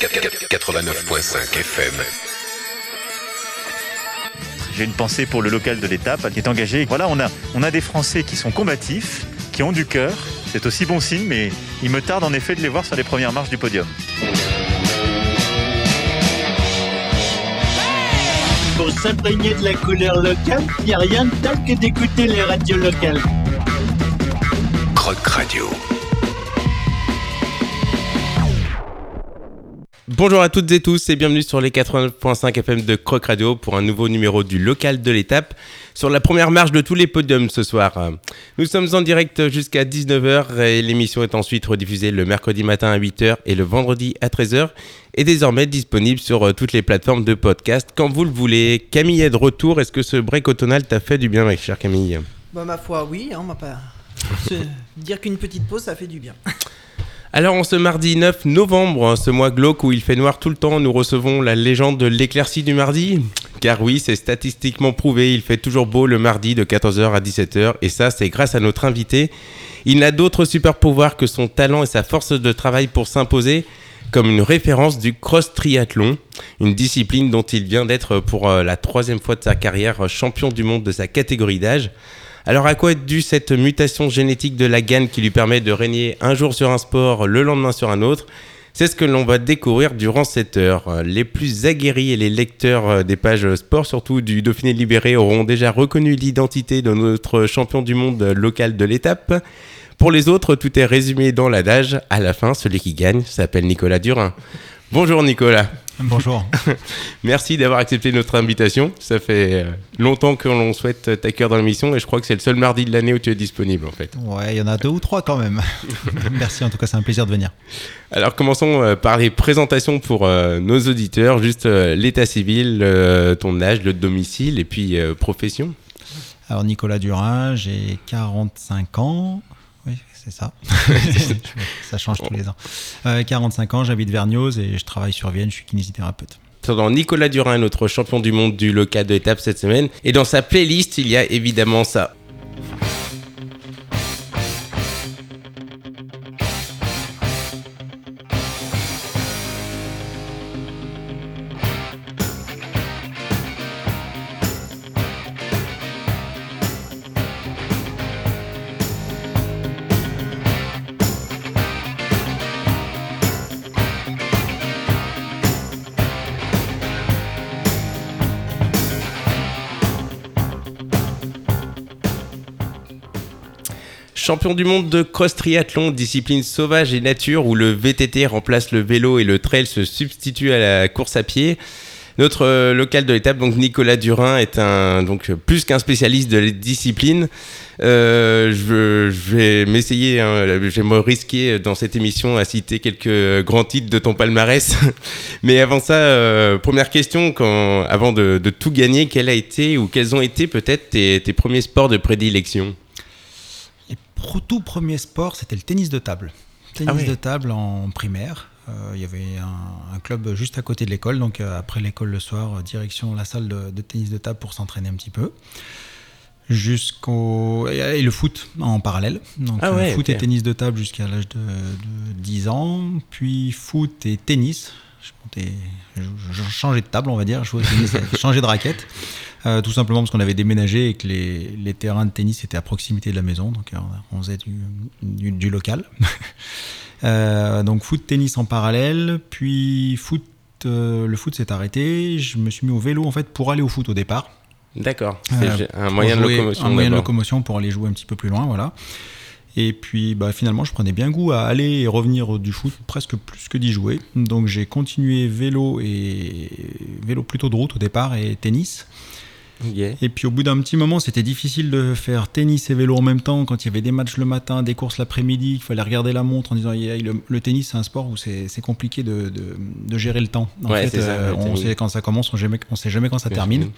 89.5 FM. J'ai une pensée pour le local de l'étape qui est engagé. Voilà, on a, on a des Français qui sont combatifs, qui ont du cœur. C'est aussi bon signe, mais il me tarde en effet de les voir sur les premières marches du podium. Pour s'imprégner de la couleur locale, il n'y a rien de tel que d'écouter les radios locales. Croc Radio. Bonjour à toutes et tous et bienvenue sur les 89.5 FM de Croc Radio pour un nouveau numéro du local de l'étape sur la première marche de tous les podiums ce soir. Nous sommes en direct jusqu'à 19h et l'émission est ensuite rediffusée le mercredi matin à 8h et le vendredi à 13h et désormais disponible sur euh, toutes les plateformes de podcast quand vous le voulez. Camille est de retour, est-ce que ce break automnal t'a fait du bien ma chère Camille? Bah ma foi oui, hein, on m'a pas... Se dire qu'une petite pause ça fait du bien. Alors, en ce mardi 9 novembre, hein, ce mois glauque où il fait noir tout le temps, nous recevons la légende de l'éclaircie du mardi. Car oui, c'est statistiquement prouvé, il fait toujours beau le mardi de 14h à 17h, et ça, c'est grâce à notre invité. Il n'a d'autre super pouvoir que son talent et sa force de travail pour s'imposer comme une référence du cross triathlon, une discipline dont il vient d'être pour euh, la troisième fois de sa carrière champion du monde de sa catégorie d'âge. Alors à quoi est due cette mutation génétique de la gaine qui lui permet de régner un jour sur un sport, le lendemain sur un autre? C'est ce que l'on va découvrir durant cette heure. Les plus aguerris et les lecteurs des pages sport, surtout du Dauphiné libéré, auront déjà reconnu l'identité de notre champion du monde local de l'étape. Pour les autres, tout est résumé dans l'adage. À la fin, celui qui gagne s'appelle Nicolas Durin. Bonjour Nicolas. Bonjour. Merci d'avoir accepté notre invitation. Ça fait euh, longtemps que l'on souhaite t'accueillir dans l'émission et je crois que c'est le seul mardi de l'année où tu es disponible en fait. Ouais, il y en a deux ou trois quand même. Merci en tout cas, c'est un plaisir de venir. Alors commençons euh, par les présentations pour euh, nos auditeurs. Juste l'état civil, ton âge, le domicile et puis profession. Alors Nicolas Durin, j'ai 45 ans c'est ça. ça change tous les ans. 45 euh, ans, j'habite Vergniaud et je travaille sur Vienne, je suis kinésithérapeute. Nicolas Durin, notre champion du monde du local de l'étape cette semaine. Et dans sa playlist, il y a évidemment ça. Champion du monde de cross triathlon, discipline sauvage et nature où le VTT remplace le vélo et le trail se substitue à la course à pied. Notre euh, local de l'étape, donc Nicolas Durin, est donc plus qu'un spécialiste de la discipline. Euh, je, vais m'essayer, hein, je vais me risquer dans cette émission à citer quelques grands titres de ton palmarès. Mais avant ça, euh, première question, avant de, tout gagner, quel a été ou quels ont été peut-être tes premiers sports de prédilection? Tout premier sport, c'était le tennis de table. Tennis ah de table en primaire. Euh, il y avait un, club juste à côté de l'école, donc euh, après l'école le soir, euh, direction la salle de, tennis de table pour s'entraîner un petit peu. Jusqu'au. Et, le foot en parallèle. Donc ah foot et tennis de table jusqu'à l'âge de, 10 ans. Puis foot et tennis. Je, je, changeais de table, on va dire. Je changeais de raquette. Euh, tout simplement parce qu'on avait déménagé et que les, les, terrains de tennis étaient à proximité de la maison, donc euh, on faisait du, du, local. euh, donc foot, tennis en parallèle, puis foot, euh, le foot s'est arrêté. Je me suis mis au vélo en fait pour aller au foot au départ. D'accord, c'est un moyen de locomotion. Un moyen de locomotion pour aller jouer un petit peu plus loin, voilà. Et puis bah, finalement, je prenais bien goût à aller et revenir du foot presque plus que d'y jouer. Donc j'ai continué vélo et vélo plutôt de route au départ et tennis. Et puis au bout d'un petit moment, c'était difficile de faire tennis et vélo en même temps quand il y avait des matchs le matin, des courses l'après-midi, il fallait regarder la montre en disant le, tennis c'est un sport où c'est compliqué de, de, gérer le temps. En fait, euh, on sait quand ça commence, on ne sait jamais quand ça termine.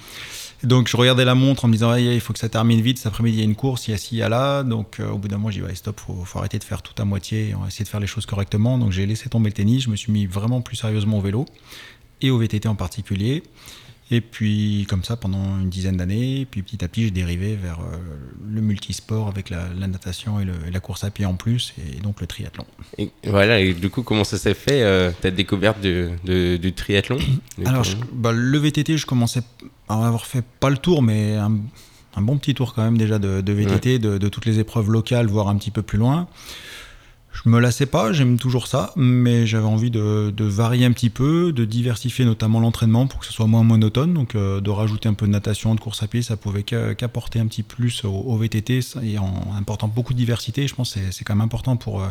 Donc je regardais la montre en me disant il faut que ça termine vite, cet après-midi il y a une course, il y a ci, il y a là. Donc euh, au bout d'un moment, j'ai dit ouais, stop, faut, faut arrêter de faire tout à moitié, on va essayer de faire les choses correctement. Donc j'ai laissé tomber le tennis, je me suis mis vraiment plus sérieusement au vélo et au VTT en particulier. Et puis comme ça pendant une dizaine d'années, puis petit à petit j'ai dérivé vers euh, le multisport avec la, la natation et, le- et la course à pied en plus, et donc le triathlon. Et voilà, et du coup, comment ça s'est fait, euh, ta découverte de- du triathlon Du Alors je- bah, le VTT, je commençais à avoir fait pas le tour, mais un, un bon petit tour quand même déjà de, de VTT, de, de toutes les épreuves locales, voire un petit peu plus loin. Je me lassais pas, j'aime toujours ça, mais j'avais envie de, varier un petit peu, de diversifier notamment l'entraînement pour que ce soit moins monotone, donc euh, de rajouter un peu de natation, de course à pied, ça pouvait qu'a- qu'apporter un petit plus au, VTT en apportant beaucoup de diversité. Je pense que c'est- c'est quand même important pour, euh,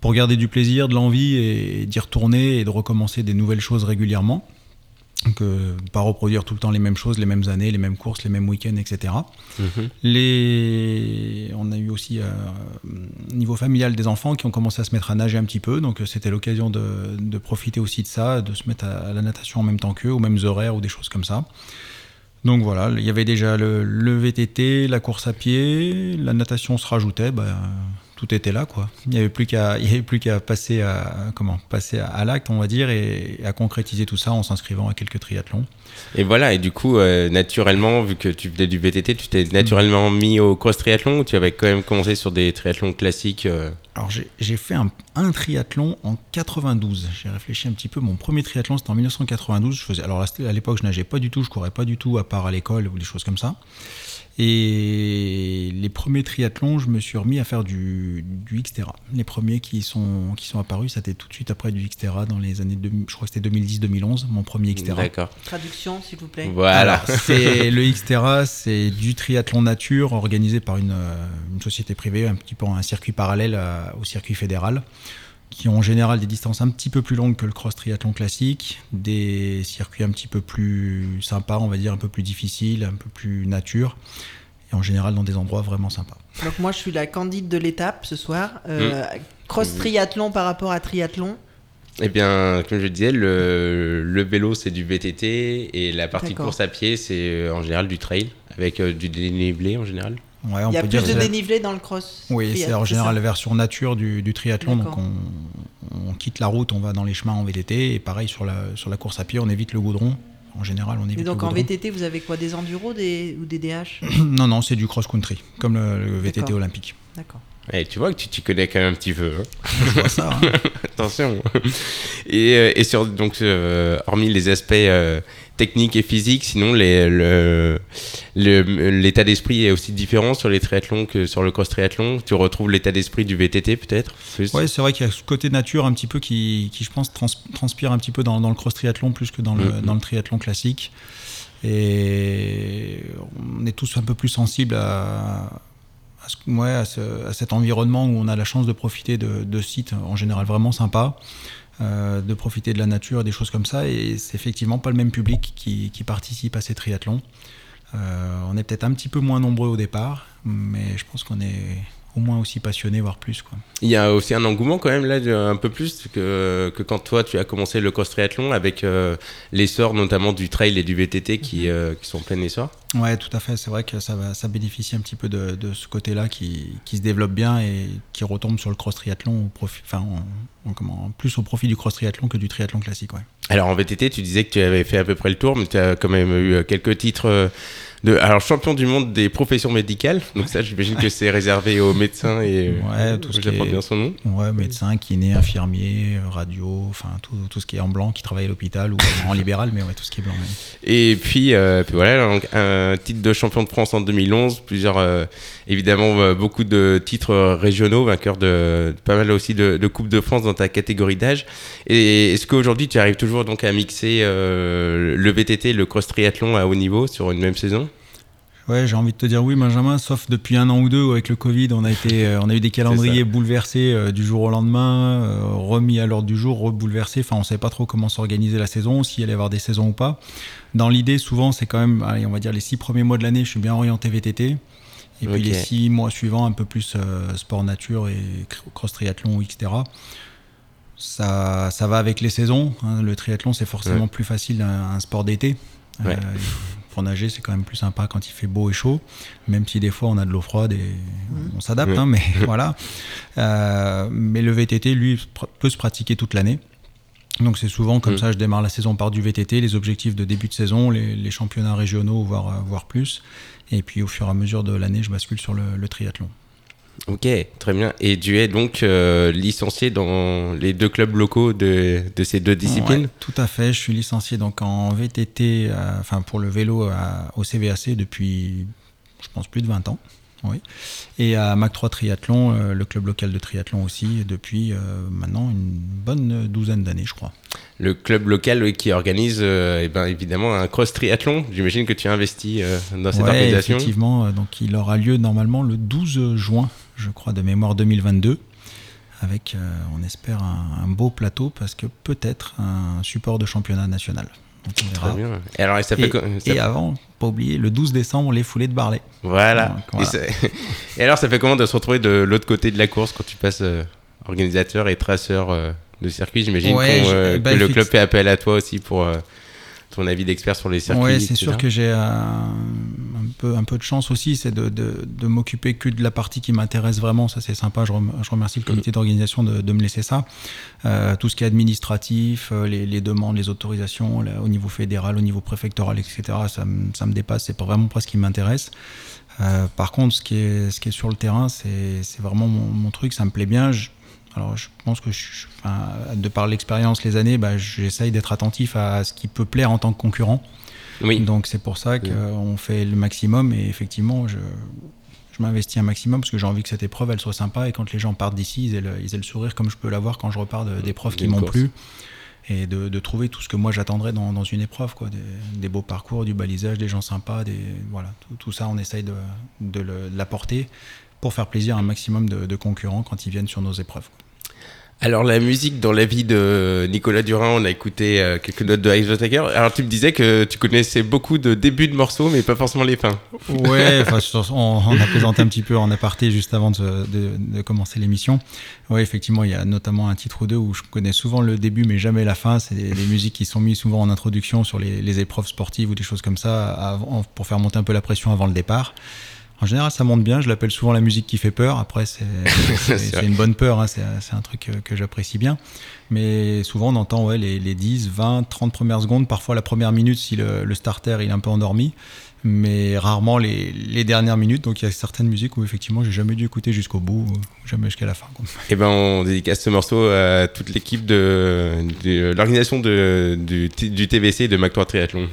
pour garder du plaisir, de l'envie et, d'y retourner et de recommencer des nouvelles choses régulièrement. Donc, euh, pas reproduire tout le temps les mêmes choses, les mêmes années, les mêmes courses, les mêmes week-ends, etc. Mhm. Les... On a eu aussi, euh, niveau familial, des enfants qui ont commencé à se mettre à nager un petit peu. Donc, euh, c'était l'occasion de, de profiter aussi de ça, de se mettre à, à la natation en même temps qu'eux, aux mêmes horaires ou des choses comme ça. Donc voilà, il y avait déjà le, le VTT, la course à pied, la natation se rajoutait, bah, tout était là quoi. Il n'y avait plus qu'à, il y avait plus qu'à passer à comment, passer à, à l'acte on va dire et, à concrétiser tout ça en s'inscrivant à quelques triathlons. Et voilà, et du coup, euh, naturellement, vu que tu faisais du VTT, tu t'es naturellement mis au cross triathlon ou tu avais quand même commencé sur des triathlons classiques euh, Alors j'ai, fait un, un triathlon en 92. J'ai réfléchi un petit peu. Mon premier triathlon c'était en 1992. Je faisais, alors à l'époque je nageais pas du tout, je courais pas du tout à part à l'école ou des choses comme ça. Et les premiers triathlons, je me suis remis à faire du, du Xterra. Les premiers qui sont, qui sont apparus, c'était tout de suite après du Xterra dans les années, 2000 je crois que c'était 2010-2011, mon premier Xterra. D'accord. Traduction, s'il vous plaît. Voilà. C'est le Xterra, c'est du triathlon nature organisé par une, euh, une société privée, un petit peu un circuit parallèle à- au circuit fédéral, qui ont en général des distances un petit peu plus longues que le cross triathlon classique, des circuits un petit peu plus sympas, on va dire un peu plus difficiles, un peu plus nature, et en général dans des endroits vraiment sympas. Donc moi, je suis la candide de l'étape ce soir. Euh, Mm. Cross triathlon par rapport à triathlon. Eh bien, comme je le disais, le, le vélo, c'est du VTT et la partie course à pied, c'est euh, en général du trail avec euh, du dénivelé en général. Ouais, on Il y a peut plus dire de dénivelé dans le cross. Oui, c'est en général la version nature du, du triathlon. Donc on, on quitte la route, on va dans les chemins en VTT. Et pareil sur la, sur la course à pied, on évite le goudron. En général, on évite Et donc le en goudron. VTT, vous avez quoi Des enduros des... ou des DH non, non, c'est du cross-country, comme le, le VTT olympique. D'accord. Et tu vois que tu t'y connais quand même un petit peu. hein. Je vois ça. hein. Attention. Et, euh, et sur donc euh, hormis les aspects euh, techniques et physiques, sinon les- le- le- l'état d'esprit est aussi différent sur les triathlons que sur le cross triathlon. Tu retrouves l'état d'esprit du VTT peut-être. Ouais, c'est vrai qu'il y a ce côté nature un petit peu qui, qui je pense, trans- transpire un petit peu dans, dans le cross-triathlon plus que dans le, Mhm. dans le triathlon classique. Et on est tous un peu plus sensibles à, à, ce- ouais, à, ce- à cet environnement où on a la chance de profiter de, de sites en général vraiment sympas, euh, de profiter de la nature, des choses comme ça. Et c'est effectivement pas le même public qui, qui participe à ces triathlons. Euh, on est peut-être un petit peu moins nombreux au départ, mais je pense qu'on est au moins aussi passionnés, voire plus. Quoi. Il y a aussi un engouement quand même là, un peu plus que, que quand toi tu as commencé le cross triathlon avec euh, l'essor notamment du trail et du VTT qui, euh, qui sont en plein essor. Ouais, tout à fait. C'est vrai que ça, va, ça bénéficie un petit peu de, de ce côté-là qui, qui se développe bien et qui retombe sur le cross triathlon, au profit, enfin, comment, plus au profit du cross triathlon que du triathlon classique. Ouais. Alors en VTT, tu disais que tu avais fait à peu près le tour, mais tu as quand même eu euh, quelques titres de alors champion du monde des professions médicales. Donc ça, j'imagine que c'est réservé aux médecins et Ouais, tout ce qui est- bien son nom. Ouais, médecin, kiné, infirmier, radio, enfin tout, tout ce qui est en blanc, qui travaille à l'hôpital ou en libéral, mais ouais, tout ce qui est blanc. ouais. Et puis, euh, puis voilà, donc, un titre de champion de France en 2011, plusieurs, euh, évidemment, euh, beaucoup de titres régionaux, vainqueur de, de pas mal aussi de, de Coupe de France dans ta catégorie d'âge. Et est-ce qu'aujourd'hui, tu arrives toujours donc à mixer euh, le VTT le cross triathlon à haut niveau sur une même saison? Ouais, j'ai envie de te dire oui, Benjamin, sauf depuis un an ou deux où avec le Covid, on a, été, euh, on a eu des calendriers bouleversés euh, du jour au lendemain, euh, remis à l'ordre du jour, rebouleversés. Enfin, on ne savait pas trop comment s'organiser la saison, s'il allait y avoir des saisons ou pas. Dans l'idée, souvent, c'est quand même, allez, on va dire, les six premiers mois de l'année, je suis bien orienté VTT. Et puis les six mois suivants, un peu plus euh, sport nature et cr- cross triathlon, etc. Ça, ça va avec les saisons. hein. Le triathlon, c'est forcément plus facile un, un sport d'été. Ouais. Pour nager, c'est quand même plus sympa quand il fait beau et chaud, même si des fois on a de l'eau froide et on s'adapte, hein, mais voilà. Euh, mais le VTT, lui, peut se pratiquer toute l'année. Donc c'est souvent comme Mm. ça, je démarre la saison par du VTT, les objectifs de début de saison, les, les championnats régionaux, voire, euh, voire plus. Et puis au fur et à mesure de l'année, je bascule sur le, le triathlon. Ok, très bien. Et tu es donc euh, licencié dans les deux clubs locaux de, de ces deux disciplines? Ouais, Tout à fait, je suis licencié donc en VTT, euh, enfin pour le vélo à- au CVAC depuis, je pense, plus de 20 ans. Oui. Et à Mac 3 Triathlon, euh, le club local de triathlon aussi, depuis euh, maintenant une bonne douzaine d'années, je crois. Le club local oui, qui organise euh, eh ben, évidemment un cross triathlon. J'imagine que tu as investi euh, dans cette Ouais, organisation. effectivement, euh, donc il aura lieu normalement le 12 juin, je crois, de mémoire 2022, avec, euh, on espère, un, un beau plateau, parce que peut-être un support de championnat national. Donc on verra. Très bien. Et alors, et ça fait Et, co- ça- et avant, pas oublier, le 12 décembre, les foulées de Barley. Voilà. Donc, voilà. Et, ça- et alors, ça fait comment de se retrouver de l'autre côté de la course quand tu passes euh, organisateur et traceur euh, de circuit? J'imagine Ouais, qu'on, je- euh, bah, que le club fait appel à toi aussi pour ton avis d'expert sur les circuits. Ouais, c'est sûr que j'ai peu, un peu de chance aussi, c'est de, de, de m'occuper que de la partie qui m'intéresse vraiment. Ça, c'est sympa. Je, rem- je remercie le comité d'organisation de, de me laisser ça. Euh, tout ce qui est administratif, euh, les, les demandes, les autorisations là, au niveau fédéral, au niveau préfectoral, etc., ça, me- ça me dépasse. C'est pas vraiment pas ce qui m'intéresse. Euh, par contre, ce qui est, ce qui est sur le terrain, c'est c'est vraiment mon, mon truc. Ça me plaît bien. Je- alors, je pense que, je- enfin, de par l'expérience, les années, bah, j'essaye d'être attentif à ce qui peut plaire en tant que concurrent. Oui. Donc c'est pour ça qu'on fait le maximum et effectivement je, je m'investis un maximum parce que j'ai envie que cette épreuve elle soit sympa et quand les gens partent d'ici ils aient, le, ils aient le sourire comme je peux l'avoir quand je repars de- d'épreuves qui m'ont plu et de, de trouver tout ce que moi j'attendrais dans, dans une épreuve quoi. Des, des beaux parcours du balisage des gens sympas des voilà. Tout, tout ça on essaye de, de l'apporter pour faire plaisir à un maximum de, de concurrents quand ils viennent sur nos épreuves Alors, la musique dans la vie de Nicolas Durin, on a écouté euh, quelques notes de Ice Attacker. Alors, tu me disais que tu connaissais beaucoup de débuts de morceaux, mais pas forcément les fins. Ouais, on, on a présenté un petit peu en aparté juste avant de, de- de commencer l'émission. Ouais, effectivement, il y a notamment un titre ou deux où je connais souvent le début mais jamais la fin. C'est des, des musiques qui sont mises souvent en introduction sur les, les épreuves sportives ou des choses comme ça avant- pour faire monter un peu la pression avant le départ. En général, ça monte bien. Je l'appelle souvent la musique qui fait peur. Après, c'est une bonne peur. hein. C'est un truc que, que j'apprécie bien. Mais souvent, on entend ouais, les, les 10, 20, 30 premières secondes. Parfois, la première minute, si le, le starter il est un peu endormi. Mais rarement les, les dernières minutes. Donc, il y a certaines musiques où, effectivement, j'ai jamais dû écouter jusqu'au bout, ou jamais jusqu'à la fin. quoi. Et ben, on dédicace ce morceau à toute l'équipe de, de l'organisation du, du TVC de Mac 3 Triathlon.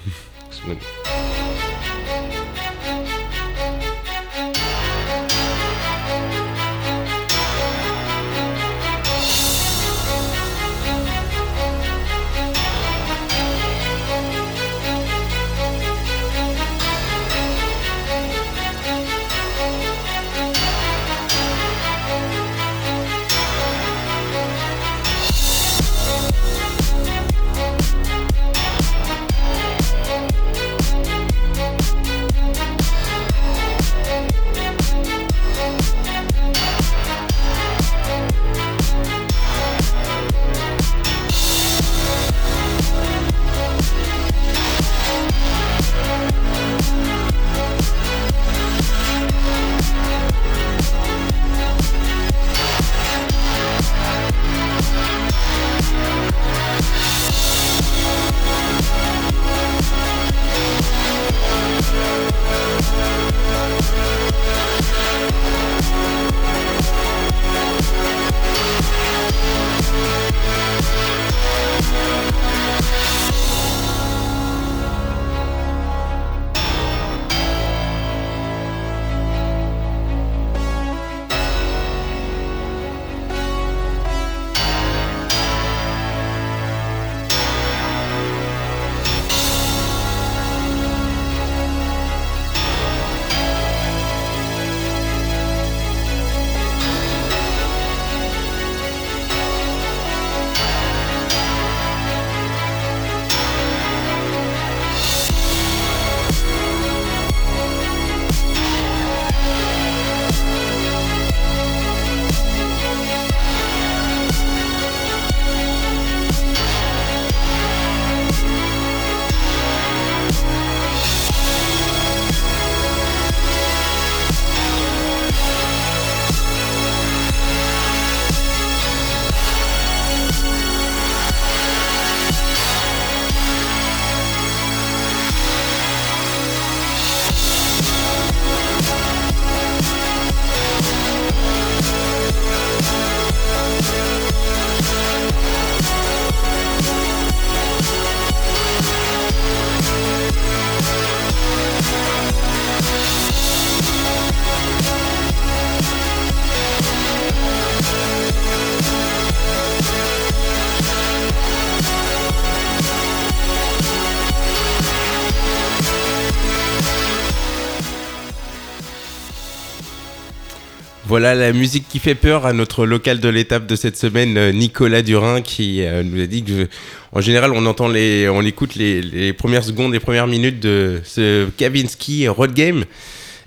Voilà la musique qui fait peur à notre local de l'étape de cette semaine, euh, Nicolas Durin, qui euh, nous a dit que, en général, on entend les, on écoute les, premières secondes, les premières minutes de ce Kavinsky Road Game.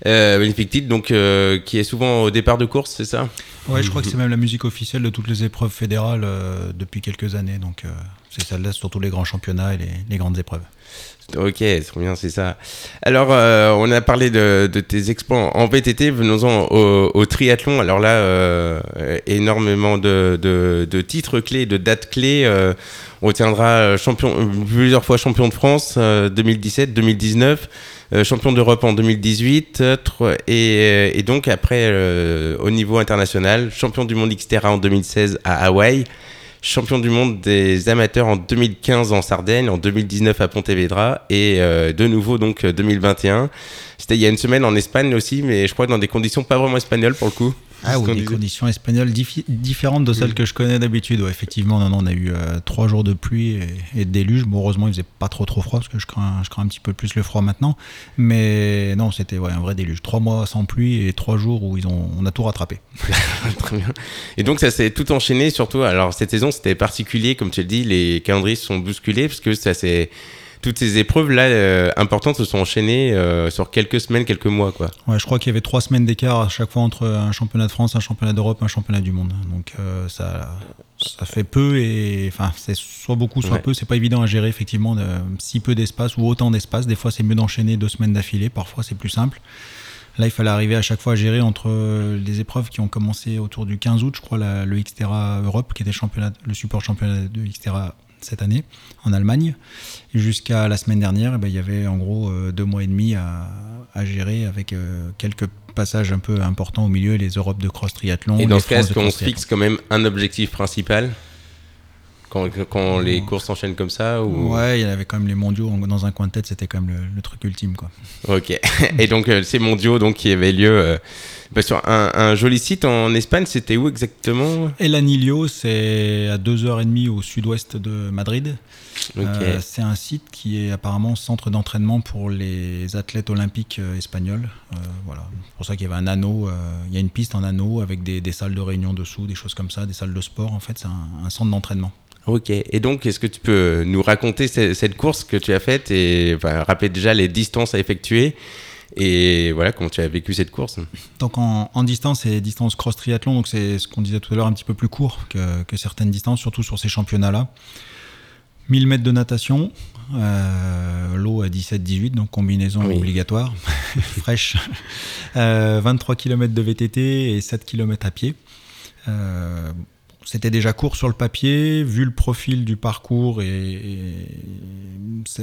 Euh, donc euh, qui est souvent au départ de course, c'est ça? Ouais, je crois que c'est même la musique officielle de toutes les épreuves fédérales depuis quelques années. Donc, c'est celle-là sur tous les grands championnats et les grandes épreuves. Ok, trop bien, c'est ça. Alors, euh, on a parlé de, tes exploits en VTT, venons-en au, triathlon. Alors là, euh, énormément de, titres clés, de dates clés. Euh, on tiendra champion, plusieurs fois champion de France, euh, 2017, 2019, euh, champion d'Europe en 2018, euh, tro- et, et donc après, au niveau international, champion du monde Xterra en 2016 à Hawaï, champion du monde des amateurs en 2015 en Sardaigne, en 2019 à Pontevedra et euh, de nouveau donc euh, 2021. C'était il y a une semaine en Espagne aussi, mais je crois dans des conditions pas vraiment espagnoles pour le coup. Ah qu'on des conditions espagnoles diffi- différentes de celles que je connais d'habitude. Ouais, effectivement, non, non, on a eu euh, trois jours de pluie et, et de déluge. Bon, heureusement, il faisait pas trop trop froid parce que je crains, je crains un petit peu plus le froid maintenant. Mais non, c'était ouais, un vrai déluge. Trois mois sans pluie et trois jours où ils ont, on a tout rattrapé. Très bien. Et donc ça s'est tout enchaîné, surtout. Alors cette saison c'était particulier, comme tu le dis, les calendriers se sont bousculés parce que ça c'est toutes ces épreuves là euh, importantes se sont enchaînées euh, sur quelques semaines, quelques mois quoi. Ouais, je crois qu'il y avait trois semaines d'écart à chaque fois entre un championnat de France, un championnat d'Europe, un championnat du monde. Donc euh, ça, ça fait peu et enfin c'est soit beaucoup, soit Ouais. peu. C'est pas évident à gérer effectivement de, si peu d'espace ou autant d'espace. Des fois c'est mieux d'enchaîner deux semaines d'affilée. Parfois c'est plus simple. Là, il fallait arriver à chaque fois à gérer entre les épreuves qui ont commencé autour du 15 août, je crois, la- le Xterra Europe, qui était championnat, le support championnat de Xterra cette année en Allemagne. Jusqu'à la semaine dernière, eh ben, il y avait en gros euh, deux mois et demi à, à gérer avec euh, quelques passages un peu importants au milieu, les Europes de cross triathlon. Et dans ce cas, est-ce qu'on se fixe quand même un objectif principal? Quand, quand les courses s'enchaînent comme ça ou... Ouais, il y avait quand même les mondiaux dans un coin de tête, c'était quand même le, le truc ultime. Quoi. Ok. Et donc euh, ces mondiaux donc qui avaient lieu euh, bah, sur un, un joli site en Espagne, c'était où exactement? El Anillo, c'est à 2h30 au sud-ouest de Madrid. Ok. Euh, c'est un site qui est apparemment centre d'entraînement pour les athlètes olympiques euh, espagnols. Voilà. C'est pour ça qu'il y avait un anneau, il y a une piste en anneau avec des, des salles de réunion dessous, des choses comme ça, des salles de sport. En fait, c'est un, un centre d'entraînement. Ok. Et donc, est-ce que tu peux nous raconter ce- cette course que tu as faite et enfin, rappeler déjà les distances à effectuer et voilà comment tu as vécu cette course? Donc en, en distance, c'est distance cross triathlon, donc c'est ce qu'on disait tout à l'heure, un petit peu plus court que, que certaines distances, surtout sur ces championnats-là. 1000 mètres de natation, euh, l'eau à 17-18, donc combinaison Oui. obligatoire, fraîche. Euh, 23 km de VTT et 7 km à pied. Euh, c'était déjà court sur le papier, vu le profil du parcours, et,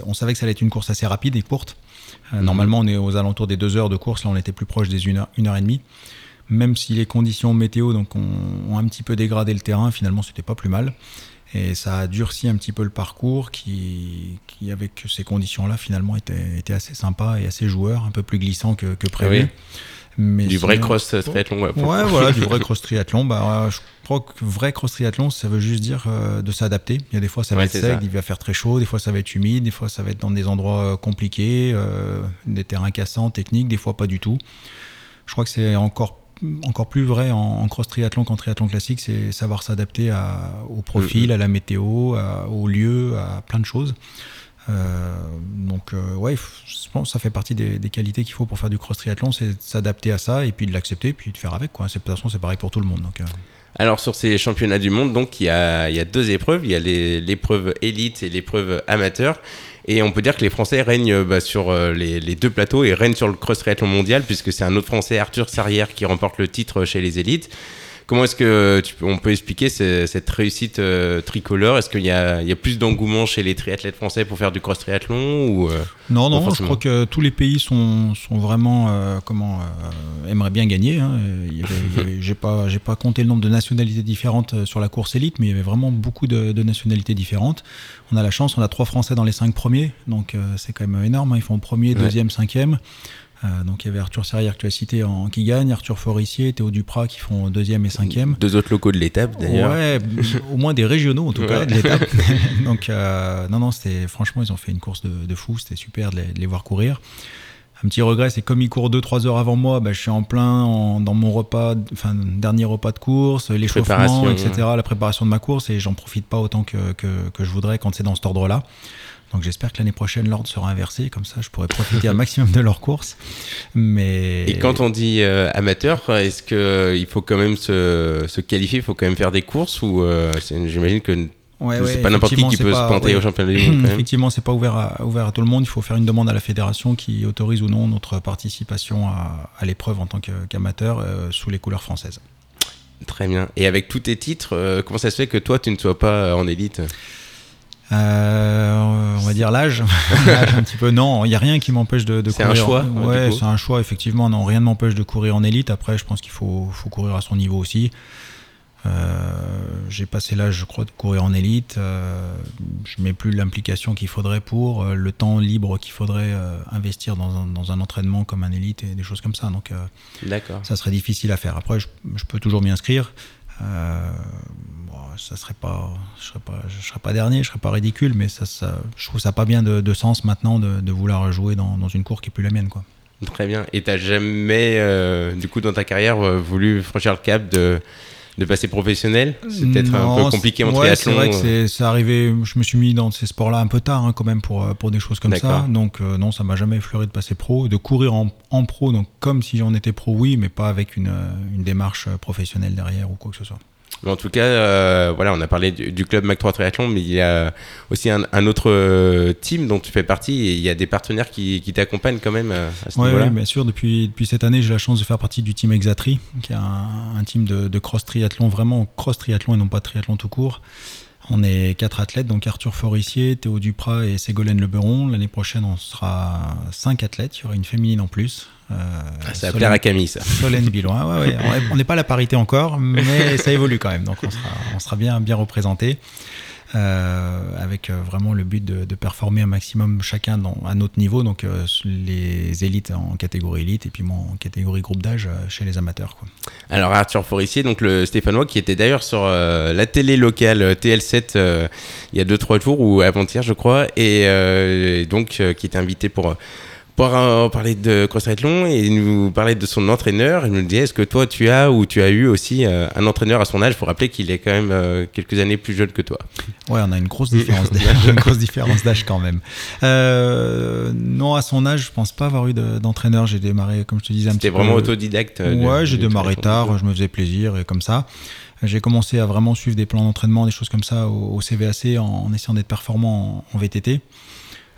on savait que ça allait être une course assez rapide et courte. Euh, Normalement, on est aux alentours des deux heures de course, là on était plus proche des 1 heure, une heure et demie. Même si les conditions météo donc, ont, ont un petit peu dégradé le terrain, finalement c'était pas plus mal. Et ça a durci un petit peu le parcours qui, qui avec ces conditions-là, finalement était, était assez sympa et assez joueur, un peu plus glissant que, que prévu. Oui. Mais Du vrai cross triathlon. Ouais, Ouais, voilà, du vrai cross triathlon. Bah, euh, je crois que vrai cross triathlon, ça veut juste dire euh, de s'adapter. Il y a des fois, ça va Ouais, être sec, ça. il va faire très chaud, des fois, ça va être humide, des fois, ça va être dans des endroits euh, compliqués, euh, des terrains cassants, techniques, des fois, pas du tout. Je crois que c'est encore encore plus vrai en, en cross triathlon qu'en triathlon classique, c'est savoir s'adapter au profil, à la météo, à- au lieu, à plein de choses. Euh, donc euh, ouais, je pense que ça fait partie des, qualités qu'il faut pour faire du cross triathlon, c'est s'adapter à ça et puis de l'accepter, puis de faire avec. Quoi. De toute façon, c'est pareil pour tout le monde. Euh, Alors sur ces championnats du monde, donc il y a, deux épreuves. Il y a l'épreuve élite et l'épreuve amateur. Et on peut dire que les Français règnent bah, sur les, les deux plateaux et règnent sur le cross triathlon mondial puisque c'est un autre Français, Arthur Sarrière, qui remporte le titre chez les élites. Comment est-ce que tu peux- on peut expliquer ce- cette réussite euh, tricolore? Est-ce qu'il y a, il y a plus d'engouement chez les triathlètes français pour faire du cross triathlon ou euh, Non, non, je crois que tous les pays sont, sont vraiment euh, comment aimeraient bien gagner. Hein. J'ai pas, j'ai pas compté le nombre de nationalités différentes sur la course élite, mais il y avait vraiment beaucoup de, de nationalités différentes. On a la chance, on a trois Français dans les cinq premiers, donc c'est quand même énorme. hein. Ils font premier, Ouais. deuxième, cinquième. Euh, donc il y avait Arthur Serrière que tu as cité en, qui gagne, Arthur Forissier, Théo Duprat qui font deuxième et cinquième. deux autres locaux de l'étape d'ailleurs Ouais, au moins des régionaux en tout cas de l'étape. Donc euh, non non, c'était franchement ils ont fait une course de, de fou, c'était super de les, de les voir courir. Un petit regret, c'est comme il court 2-3 heures avant moi, bah, je suis en plein en- dans mon repas, enfin dernier repas de course, l'échauffement, etc., la préparation de ma course, et j'en profite pas autant que, que, que je voudrais quand c'est dans cet ordre-là. Donc j'espère que l'année prochaine l'ordre sera inversé, comme ça je pourrai profiter un maximum de leur course. Mais Et quand on dit euh, amateur, est-ce que il faut quand même se, se qualifier, il faut quand même faire des courses ou euh, j'imagine que Ouais, c'est ouais, pas n'importe qui qui peut pas- se planter ouais. au championnat du monde. Effectivement, c'est pas ouvert à, ouvert à tout le monde. Il faut faire une demande à la fédération qui autorise ou non notre participation à, à l'épreuve en tant qu'amateur euh, sous les couleurs françaises. Très bien. Et avec tous tes titres, euh, comment ça se fait que toi tu ne sois pas euh, en élite? Euh, on va dire l'âge, un petit peu. Non, il y a rien qui m'empêche de, de C'est courir. un choix, Ouais, c'est un choix effectivement. Non, rien ne m'empêche de courir en élite. Après, je pense qu'il faut, faut courir à son niveau aussi. Euh, j'ai passé l'âge, je crois, de courir en élite. Euh, je mets plus l'implication qu'il faudrait pour euh, le temps libre qu'il faudrait investir dans un, dans un entraînement comme un élite et des choses comme ça. Donc, ça serait difficile à faire. Après, je, je peux toujours m'y inscrire. Euh, ça serait pas, je serais pas, je serais pas dernier, je serais pas ridicule, mais ça, ça, je trouve ça pas bien de, de sens maintenant de, de vouloir jouer dans, dans une cour qui est plus la mienne, quoi. Très bien. Et t'as jamais, euh, du coup, dans ta carrière, euh, voulu franchir le cap de, de passer professionnel? C'est peut-être un peu compliqué en ouais, triathlon. C'est vrai que euh. c'est arrivé. Je me suis mis dans ces sports-là un peu tard, hein, quand même, pour, pour des choses comme ça. Donc, euh, non, ça m'a jamais effleuré de passer pro. De courir en, en pro, donc comme si j'en étais pro, oui, mais pas avec une, une démarche professionnelle derrière ou quoi que ce soit. Mais en tout cas, euh, voilà, on a parlé du, du club Mac 3 Triathlon, mais il y a aussi un, un autre euh, team dont tu fais partie et il y a des partenaires qui, qui t'accompagnent quand même euh, à ce Oui, niveau-là. bien sûr. Depuis, depuis cette année, j'ai la chance de faire partie du team Exatri, qui est un, un team de, de cross triathlon, vraiment cross triathlon et non pas triathlon tout court. On est quatre athlètes, donc Arthur Forissier, Théo Duprat et Ségolène Leberon. L'année prochaine, on sera cinq athlètes. Il y aura une féminine en plus. Euh, Ah, ça va Solène- plaire à Camille, ça. Solène Billoin. Ouais, ouais. On est- On n'est pas à la parité encore, mais ça évolue quand même. Donc on sera, on sera bien, bien représenté. euh, avec euh, vraiment le but de, de performer un maximum chacun dans, à notre niveau. Donc euh, les élites en catégorie élite et puis moi en catégorie groupe d'âge chez les amateurs. Quoi. Alors Arthur Forissier, donc le Stéphanois qui était d'ailleurs sur la télé locale euh, TL7 euh, il y a 2-3 jours ou avant-hier je crois, et donc qui était invité pour, pour euh, parler de cross triathlon et nous parler de son entraîneur. Il nous disait est-ce que toi tu as ou tu as eu aussi euh, un entraîneur à son âge? Faut rappeler qu'il est quand même euh, quelques années plus jeune que toi. Ouais, on a une grosse différence d'âge, une grosse différence d'âge quand même. Euh, non, à son âge, je pense pas avoir eu de- d'entraîneur. J'ai démarré, comme je te disais, un petit vraiment peu. autodidacte. Ouais, j'ai démarré tard, je me faisais plaisir et comme ça. J'ai commencé à vraiment suivre des plans d'entraînement, des choses comme ça au, au CVAC en, en essayant d'être performant en, en VTT.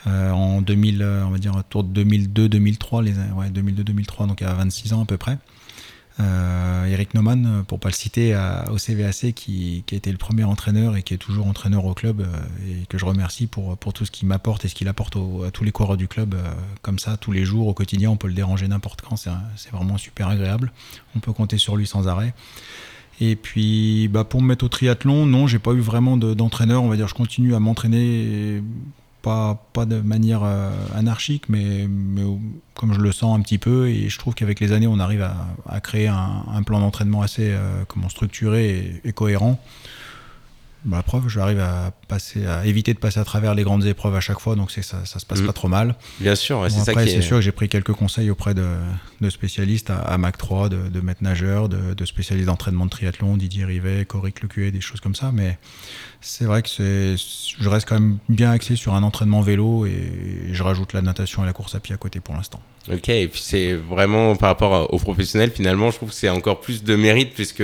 Euh, en 2000, euh, on va dire autour de 2002-2003, les ouais, 2002-2003, donc à 26 ans à peu près. Euh, Eric euh, pour pas le citer, au CVAC, qui, qui a été le premier entraîneur et qui est toujours entraîneur au club, et que je remercie pour, pour tout ce qu'il m'apporte et ce qu'il apporte à tous les coureurs du club, comme ça, tous les jours, au quotidien, on peut le déranger n'importe quand, c'est vraiment super agréable. On peut compter sur lui sans arrêt. Et puis, bah, pour me mettre au triathlon, non, j'ai pas eu vraiment de- d'entraîneur. On va dire, je continue à m'entraîner, pas, de manière euh, anarchique, mais, comme je le sens un petit peu. Et je trouve qu'avec les années, on arrive à, créer un, plan d'entraînement assez euh, structuré et cohérent. Bah, la preuve, j'arrive à passer, à éviter de passer à travers les grandes épreuves à chaque fois, donc c'est ça, ça se passe Mhm. pas trop mal. Bien sûr, ouais, Bon, c'est ça qui c'est est. sûr que j'ai pris quelques conseils auprès de, de spécialistes à, à Mac 3, de, de maîtres nageurs, de, de spécialistes d'entraînement de triathlon, Didier Rivet, Coric Lecuet, des choses comme ça. Mais c'est vrai que c'est, je reste quand même bien axé sur un entraînement vélo et je rajoute la natation et la course à pied à côté pour l'instant. Ok, et puis c'est vraiment par rapport aux professionnels, finalement, je trouve que c'est encore plus de mérite puisque,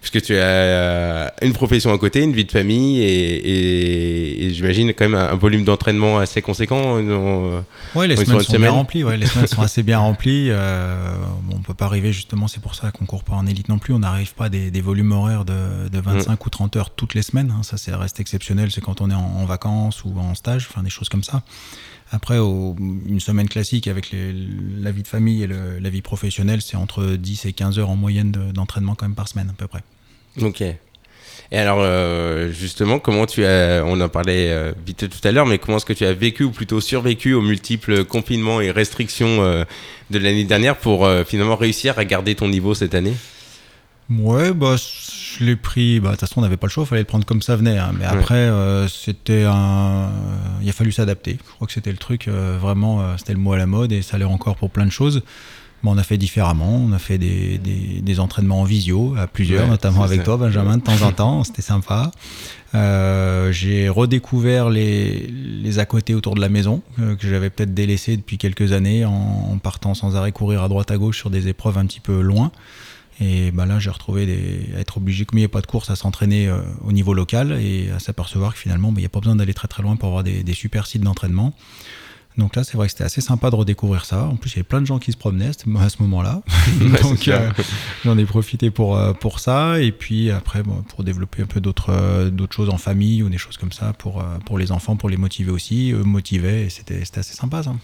puisque tu as euh, une profession à côté, une vie de famille et, et, et j'imagine quand même un, un volume d'entraînement assez conséquent. euh, les Oui, sur semaines sont semaine. bien remplies. Ouais, les semaines sont assez bien remplies. Euh, on peut pas arriver justement, c'est pour ça qu'on court pas en élite non plus. On n'arrive pas à des, des volumes horaires de, de 25 ou 30 heures toutes les semaines. hein. Ça, c'est reste exceptionnel. C'est quand on est en, en vacances ou en stage, enfin des choses comme ça. Après, une semaine classique avec la vie de famille et la vie professionnelle, c'est entre 10 et 15 heures en moyenne de- d'entraînement quand même par semaine à peu près. Ok. Et alors, euh, justement, comment tu as, on en parlait euh, vite tout à l'heure, mais comment est-ce que tu as vécu ou plutôt survécu aux multiples confinements et restrictions euh, de l'année dernière pour finalement réussir à garder ton niveau cette année? Ouais, bah, je l'ai pris, bah, de toute façon, on n'avait pas le choix, il fallait le prendre comme ça venait. hein. Mais après, euh, c'était un. Il a fallu s'adapter. Je crois que c'était le truc, euh, vraiment, euh, c'était le mot à la mode et ça l'est encore pour plein de choses. Mais on a fait différemment. On a fait des, des, des entraînements en visio à plusieurs, Ouais, notamment avec ça. toi, Benjamin, de temps en temps. C'était sympa. Euh, j'ai redécouvert les, les à côté autour de la maison euh, que j'avais peut-être délaissé depuis quelques années en, en partant sans arrêt courir à droite à gauche sur des épreuves un petit peu loin. Et bah là, j'ai retrouvé des, à être obligé, comme il n'y a pas de course, à s'entraîner euh, au niveau local et à s'apercevoir que finalement, bah, il n'y a pas besoin d'aller très très loin pour avoir des, des super sites d'entraînement. Donc là, c'est vrai que c'était assez sympa de redécouvrir ça. En plus, il y avait plein de gens qui se promenaient à ce- moment-là. Ouais, Donc, euh, j'en ai profité pour, euh, pour ça. Et puis après, bon, pour développer un peu d'autres d'autres choses en famille ou des choses comme ça pour, pour les enfants, pour les motiver aussi. Eux motivaient et c'était c'était assez sympa ça.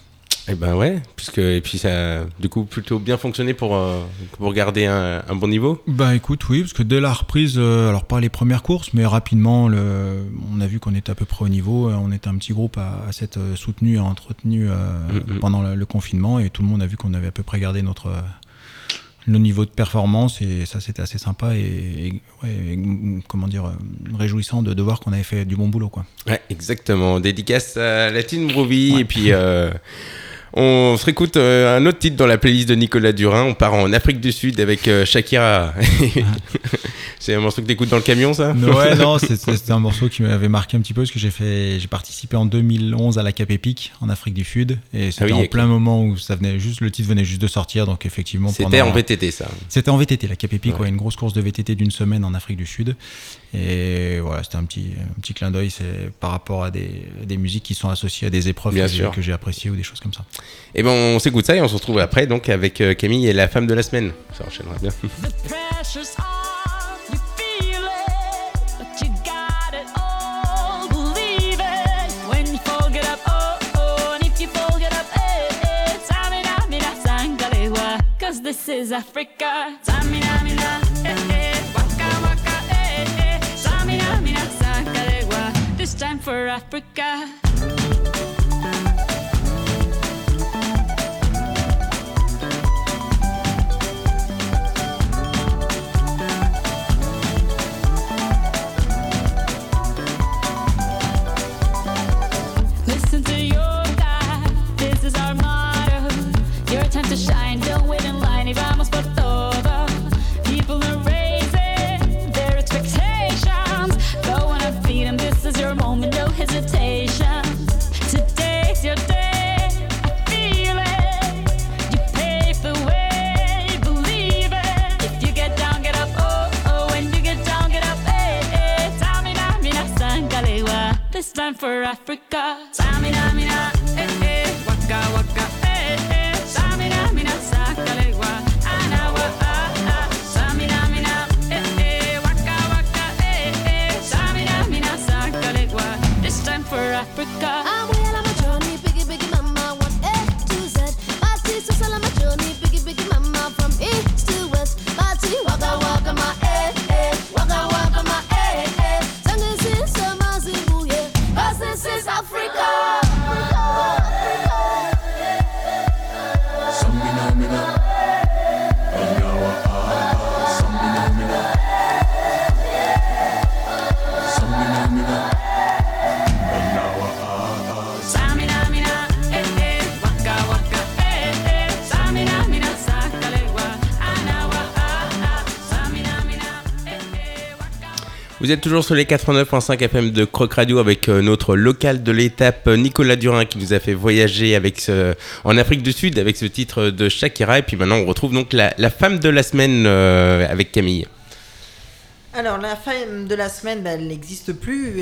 Eh ben ouais, puisque et puis ça a du coup plutôt bien fonctionné pour, euh, pour garder un, un bon niveau. Bah écoute, oui, parce que dès la reprise, euh, alors pas les premières courses, mais rapidement, le, on a vu qu'on était à peu près au niveau. euh, On était un petit groupe à, à s'être soutenu, à entretenu euh, Mhm. pendant le, le confinement, et tout le monde a vu qu'on avait à peu près gardé notre le niveau de performance, et ça c'était assez sympa et, et- ouais, et, mm, comment dire, réjouissant de, de voir qu'on avait fait du bon boulot, quoi. Ouais, exactement. Dédicace à la Team Brouvy et puis on se réécoute euh, un autre titre dans la playlist de Nicolas Durin. On part en Afrique du Sud avec euh, Shakira. C'est un morceau que t'écoutes dans le camion, ça? Ouais, non, c'était un morceau qui m'avait marqué un petit peu parce que j'ai fait, j'ai participé en 2011 à la Cap Epic en Afrique du Sud et c'était Ah oui, en plein moment où ça venait juste, le titre venait juste de sortir, donc effectivement. C'était en VTT, ça. C'était en VTT, la Cap Epic, Ouais. ouais, une grosse course de VTT d'une semaine en Afrique du Sud. Et voilà, c'était un petit, un petit clin d'œil, c'est par rapport à des, des musiques qui sont associées à des épreuves Bien que j'ai- sûr. que j'ai appréciées ou des choses comme ça. Et ben on s'écoute ça et on se retrouve après donc avec euh, Camille et la femme de la semaine. Ça enchaînera bien. The pressure's on, you feel it, but you got it all. Believe it when you fall, get up, oh oh, and if you fall, get up, eh eh. Samina mina sangalewa, cause this is Africa. Samina mina, Samina mina sangalewa, this time for Africa. Africa. Vous êtes toujours sur les 89.5 FM de Croc Radio avec euh, notre local de l'étape euh, Nicolas Durin qui nous a fait voyager avec en Afrique du Sud avec ce titre de Shakira et puis maintenant on retrouve donc la, femme de la semaine euh, avec Camille. Alors, la femme de la semaine, bah, elle n'existe plus,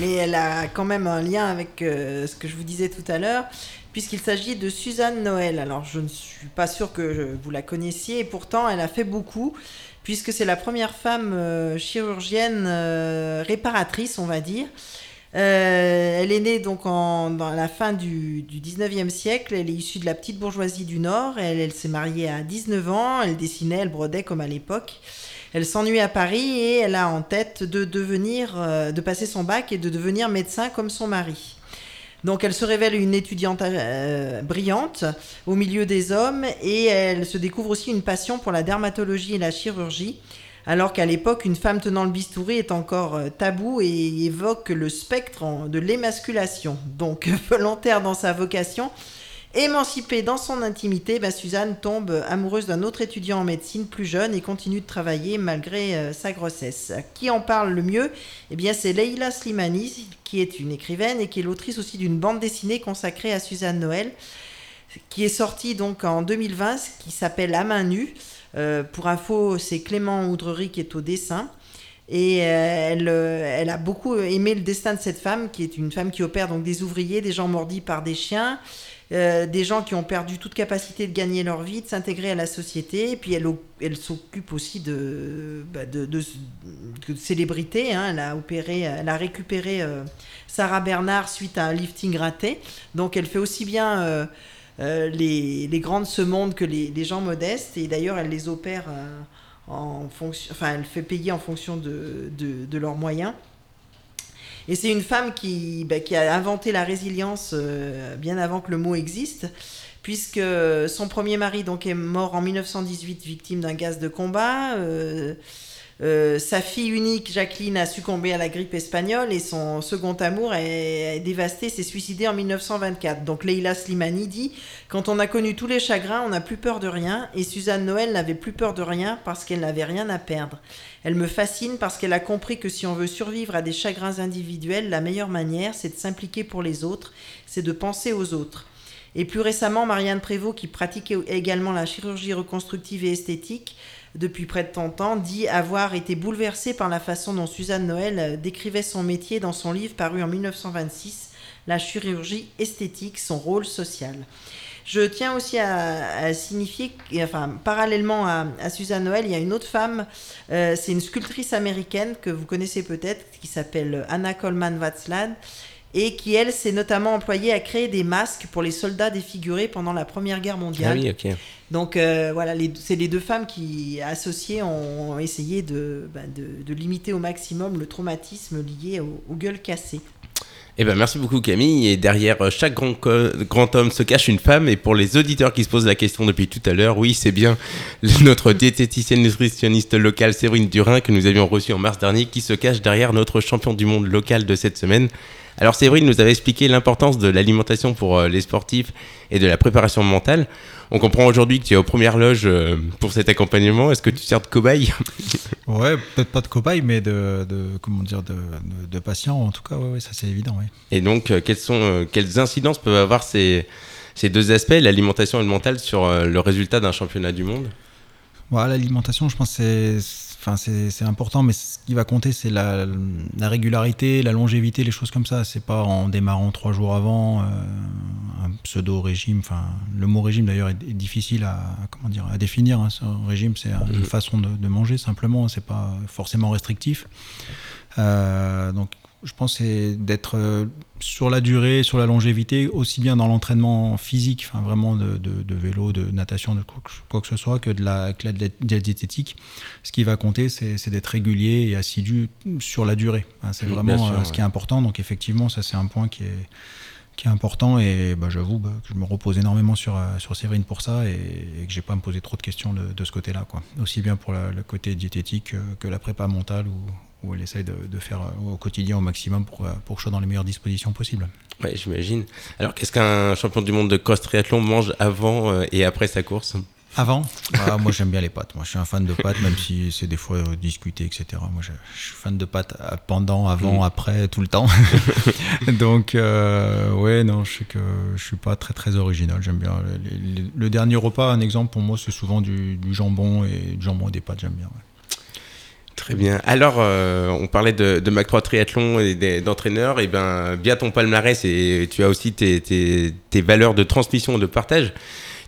mais elle a quand même un lien avec ce que je vous disais tout à l'heure, puisqu'il s'agit de Suzanne Noël. Alors, je ne suis pas sûre que vous la connaissiez, et pourtant, elle a fait beaucoup, puisque c'est la première femme euh, chirurgienne euh, réparatrice, on va dire. Euh, elle est née donc en, dans la fin du, du 19e siècle. Elle est issue de la petite bourgeoisie du Nord. Elle, s'est mariée à 19 ans. Elle dessinait, elle brodait comme à l'époque. Elle s'ennuie à Paris et elle a en tête de devenir, de passer son bac et de devenir médecin comme son mari. Donc elle se révèle une étudiante euh, brillante au milieu des hommes et elle se découvre aussi une passion pour la dermatologie et la chirurgie. alors qu'à l'époque, une femme tenant le bistouri est encore euh, tabou et évoque le spectre de l'émasculation. Donc, volontaire dans sa vocation, émancipée dans son intimité, bah, Suzanne tombe amoureuse d'un autre étudiant en médecine plus jeune et continue de travailler malgré euh, sa grossesse. Qui en parle le mieux? Eh bien, c'est Leila Slimani, qui est une écrivaine et qui est l'autrice aussi d'une bande dessinée consacrée à Suzanne Noël, qui est sortie donc en 2020, qui s'appelle À main nue. Euh, pour info, c'est Clément Oudrery qui est au dessin. Et euh, elle, a beaucoup aimé le destin de cette femme, qui est une femme qui opère donc des ouvriers, des gens mordis par des chiens, euh, des gens qui ont perdu toute capacité de gagner leur vie, de s'intégrer à la société. Et puis elle, s'occupe aussi de, bah, célébrités. hein. Elle a opéré, elle a récupéré euh, Sarah Bernard suite à un lifting raté. Donc elle fait aussi bien euh, les, grandes ce monde que les, gens modestes. Et d'ailleurs, elle les opère en fonction, enfin, elle fait payer en fonction de leurs moyens. Et c'est une femme qui, bah, qui a inventé la résilience euh, bien avant que le mot existe, puisque son premier mari donc, est mort en 1918 victime d'un gaz de combat. euh, euh, sa fille unique, Jacqueline, a succombé à la grippe espagnole et son second amour est, est dévasté, s'est suicidé en 1924. Donc Leila Slimani dit Quand on a connu tous les chagrins, on n'a plus peur de rien. Et Suzanne Noël n'avait plus peur de rien parce qu'elle n'avait rien à perdre. Elle me fascine parce qu'elle a compris que si on veut survivre à des chagrins individuels, la meilleure manière, c'est de s'impliquer pour les autres, c'est de penser aux autres. Et plus récemment, Marianne Prévost, qui pratiquait également la chirurgie reconstructive et esthétique depuis près de 30 ans, dit avoir été bouleversée par la façon dont Suzanne Noël euh, décrivait son métier dans son livre paru en 1926, La chirurgie esthétique, son rôle social. Je tiens aussi à, signifier, enfin, parallèlement à, à Suzanne Noël, il y a une autre femme, euh, c'est une sculptrice américaine que vous connaissez peut-être, qui s'appelle Anna Coleman Watzlaw, et qui, elle, s'est notamment employée à créer des masques pour les soldats défigurés pendant la Première Guerre Ah mondiale. oui, ok. Donc euh, voilà, c'est les deux femmes qui, associées, ont essayé de, bah, de, de limiter au maximum le traumatisme lié au, aux gueules cassées. Eh ben merci beaucoup Camille. Et derrière euh, chaque grand, grand homme se cache une femme. Et pour les auditeurs qui se posent la question depuis tout à l'heure, oui, c'est bien notre diététicienne nutritionniste locale Séverine Durin que nous avions reçue en mars dernier qui se cache derrière notre champion du monde local de cette semaine. Alors Séverine nous avait expliqué l'importance de l'alimentation pour euh, les sportifs et de la préparation mentale. On comprend aujourd'hui que tu es aux premières loges euh, pour cet accompagnement. Est-ce que tu sers de cobaye? Ouais, peut-être pas de cobaye, mais de, de- comment dire, de, de, de patient en tout cas. Ouais, ouais, ça c'est évident. Ouais. Et donc, euh, quelles, sont, quelles incidences peuvent avoir ces, ces deux aspects, l'alimentation et le mental, sur le résultat d'un championnat du monde? Voilà, l'alimentation, je pense, c'est, enfin, c'est, important, mais ce qui va compter, c'est la, la régularité, la longévité, les choses comme ça. C'est pas en démarrant trois jours avant euh, un pseudo régime. Enfin, le mot régime d'ailleurs est, est difficile à comment dire à définir. hein. Ce régime, c'est une façon de, de manger simplement. C'est pas forcément restrictif. Euh, donc, je pense que c'est d'être euh, sur la durée, sur la longévité, aussi bien dans l'entraînement physique, enfin vraiment de, de- de vélo, de natation, de quoi que, ce soit, que de la, que la- diététique. Ce qui va compter, c'est d'être régulier et assidu sur la durée. Hein, c'est vraiment sûr, euh, ouais. ce qui est important. Donc effectivement, ça c'est un point qui est qui est important et bah, j'avoue bah, que je me repose énormément sur, euh, sur Séverine pour ça et, et que j'ai pas à me poser trop de questions de, de ce côté-là. Aussi bien pour la- le côté diététique que la prépa mentale où, où elle essaye de, de faire euh, au quotidien au maximum pour, euh, pour que je sois dans les meilleures dispositions possibles. Ouais, j'imagine. Alors, qu'est-ce qu'un champion du monde de cross triathlon mange avant euh, et après sa course? Avant, ah, moi j'aime bien les pâtes. Moi je suis un fan de pâtes, même si c'est des fois euh, discuté, etc. Moi je, je suis fan de pâtes pendant, avant, Mm. après, tout le temps. Donc euh, ouais, non, je sais que je suis pas très très original. J'aime bien les- les- le dernier repas. Un exemple pour moi, c'est souvent du, du jambon et du jambon et des pâtes. J'aime bien. ouais. Très bien. Alors, euh, on parlait de, Mac 3 Triathlon et d'entraîneurs. Et ben, bien ton palmarès et tu as aussi tes, valeurs de transmission de partage.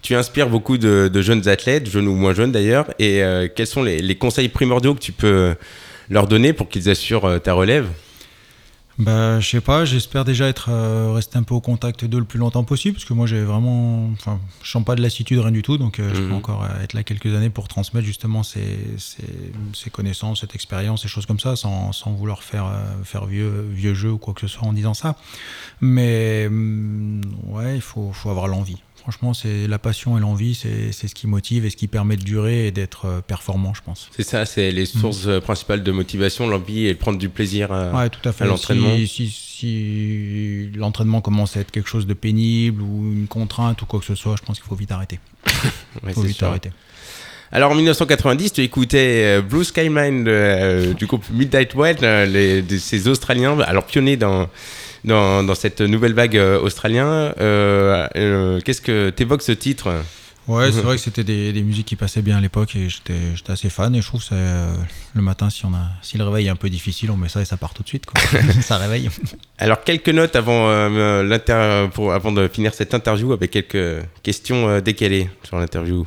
Tu inspires beaucoup de, jeunes athlètes, jeunes ou moins jeunes d'ailleurs. Et euh, quels sont les, les conseils primordiaux que tu peux leur donner pour qu'ils assurent euh, ta relève? Bah, je sais pas, j'espère déjà être euh, resté un peu au contact d'eux le plus longtemps possible, parce que moi j'ai vraiment, enfin, je sens pas de lassitude, rien du tout, donc euh, je Mhm. peux encore euh, être là quelques années pour transmettre justement ces, ces, ces connaissances, cette expérience, ces choses comme ça, sans, sans vouloir faire, euh, faire vieux, vieux jeu ou quoi que ce soit en disant ça. Mais hum, ouais, il faut, faut avoir l'envie. Franchement, c'est la passion et l'envie, c'est ce qui motive et ce qui permet de durer et d'être euh, performant, je pense. C'est ça, c'est les sources euh, principales de motivation, l'envie et prendre du plaisir à, Ouais, tout à fait. à l'entraînement. Si, si, si l'entraînement commence à être quelque chose de pénible ou une contrainte ou quoi que ce soit, je pense qu'il faut vite arrêter. Ouais, Il faut vite sûr. arrêter. Alors en 1990, tu écoutais euh, Blue Sky Mine euh, du groupe Midnight Wild, euh, les, de ces Australiens, alors pionniers dans, dans, dans cette nouvelle vague euh, australien. Euh, euh, Qu'est-ce que t'évoques ce titre? Ouais, c'est vrai que c'était des, des musiques qui passaient bien à l'époque et j'étais assez fan. Et je trouve que euh, le matin, si, on a, si le réveil est un peu difficile, on met ça et ça part tout de suite. Quoi. ça réveille. Alors quelques notes avant, euh, pour, avant de finir cette interview avec quelques questions euh, décalées sur l'interview.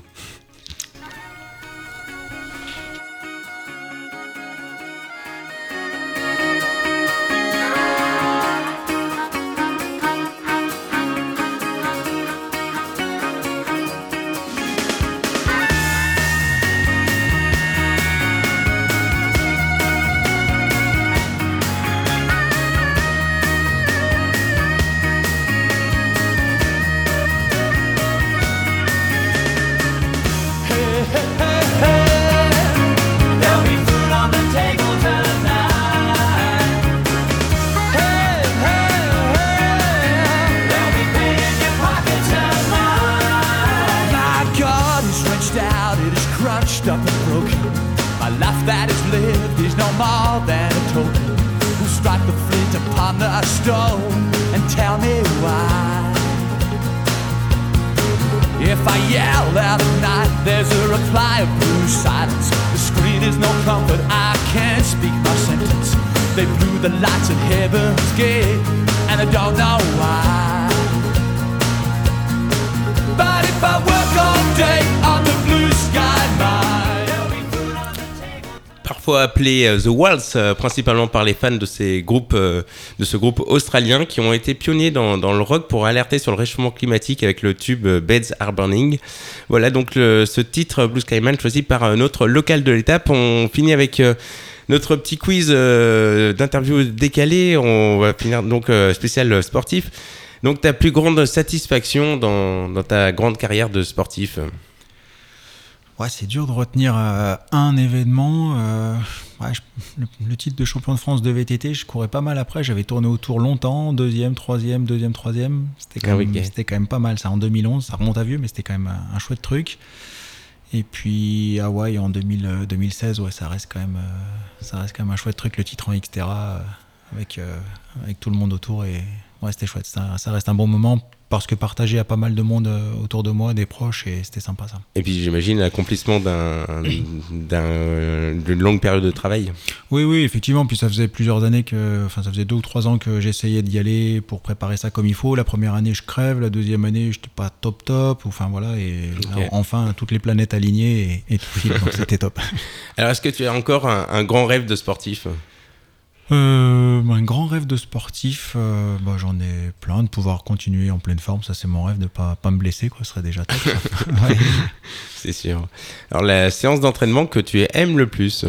Appelé euh, The Waltz, euh, principalement par les fans de, ces groupes, euh, de ce groupe australien qui ont été pionniers dans, le rock pour alerter sur le réchauffement climatique avec le tube Beds Are Burning. Voilà donc ce titre Blue Sky Man choisi par notre local de l'étape. On finit avec notre petit quiz d'interview décalé. On va finir donc spécial sportif. Donc ta plus grande satisfaction dans ta grande carrière de sportif? Ouais, c'est dur de retenir euh, un événement. euh, ouais, je- le, le titre de champion de France de VTT, je courais pas mal après. J'avais tourné autour longtemps, deuxième, troisième, deuxième, troisième. C'était quand, Ah oui, quand même pas mal. Ça en 2011, ça remonte à vieux, mais c'était quand même un, un chouette truc. Et puis Hawaï en 2000, euh, 2016, ouais, ça reste quand même, ça reste quand même un chouette truc. Le titre en Xterra avec avec tout le monde autour et ouais, c'était chouette. Ça, ça reste un bon moment parce que partagé à pas mal de monde euh, autour de moi, des proches, et c'était sympa ça. Et puis j'imagine l'accomplissement d'un, d'un- d'une longue période de travail. Oui, oui, effectivement. Puis ça faisait plusieurs années que, enfin, ça faisait deux ou trois ans que j'essayais d'y aller pour préparer ça comme il faut. La première année, je crève. La deuxième année, j'étais pas top top. Enfin voilà, et là, enfin toutes les planètes alignées et, et tout file. Donc c'était top. Alors est-ce que tu as encore un, un grand rêve de sportif? Euh, un grand rêve de sportif, euh, bah, j'en ai plein de pouvoir continuer en pleine forme. Ça, c'est mon rêve de pas pas me blesser, quoi. Ce serait déjà top. Ouais. C'est sûr. Alors la séance d'entraînement que tu aimes le plus?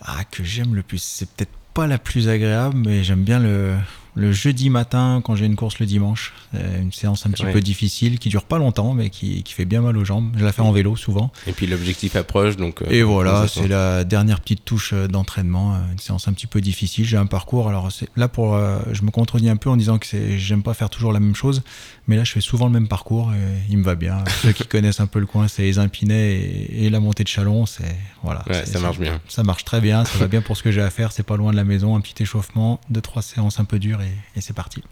Ah, que j'aime le plus. C'est peut-être pas la plus agréable, mais j'aime bien le, le jeudi matin quand j'ai une course le dimanche. C'est une séance un petit Ouais. peu difficile qui dure pas longtemps, mais qui, qui fait bien mal aux jambes. Je la fais en vélo souvent. Et puis l'objectif approche, donc... euh, Et voilà, c'est la dernière petite touche euh, d'entraînement, euh, une séance un petit peu difficile. J'ai un parcours, alors là pour, euh, je me contredis un peu en disant que j'aime pas faire toujours la même chose, mais là je fais souvent le même parcours et il me va bien. Ceux qui connaissent un peu le coin, c'est les Impinets et, et la montée de Chalon, c'est voilà. Ouais, ça marche bien. Ça marche très bien, ça va bien pour ce que j'ai à faire. C'est pas loin de la maison, un petit échauffement, deux trois séances un peu dures et, et c'est parti.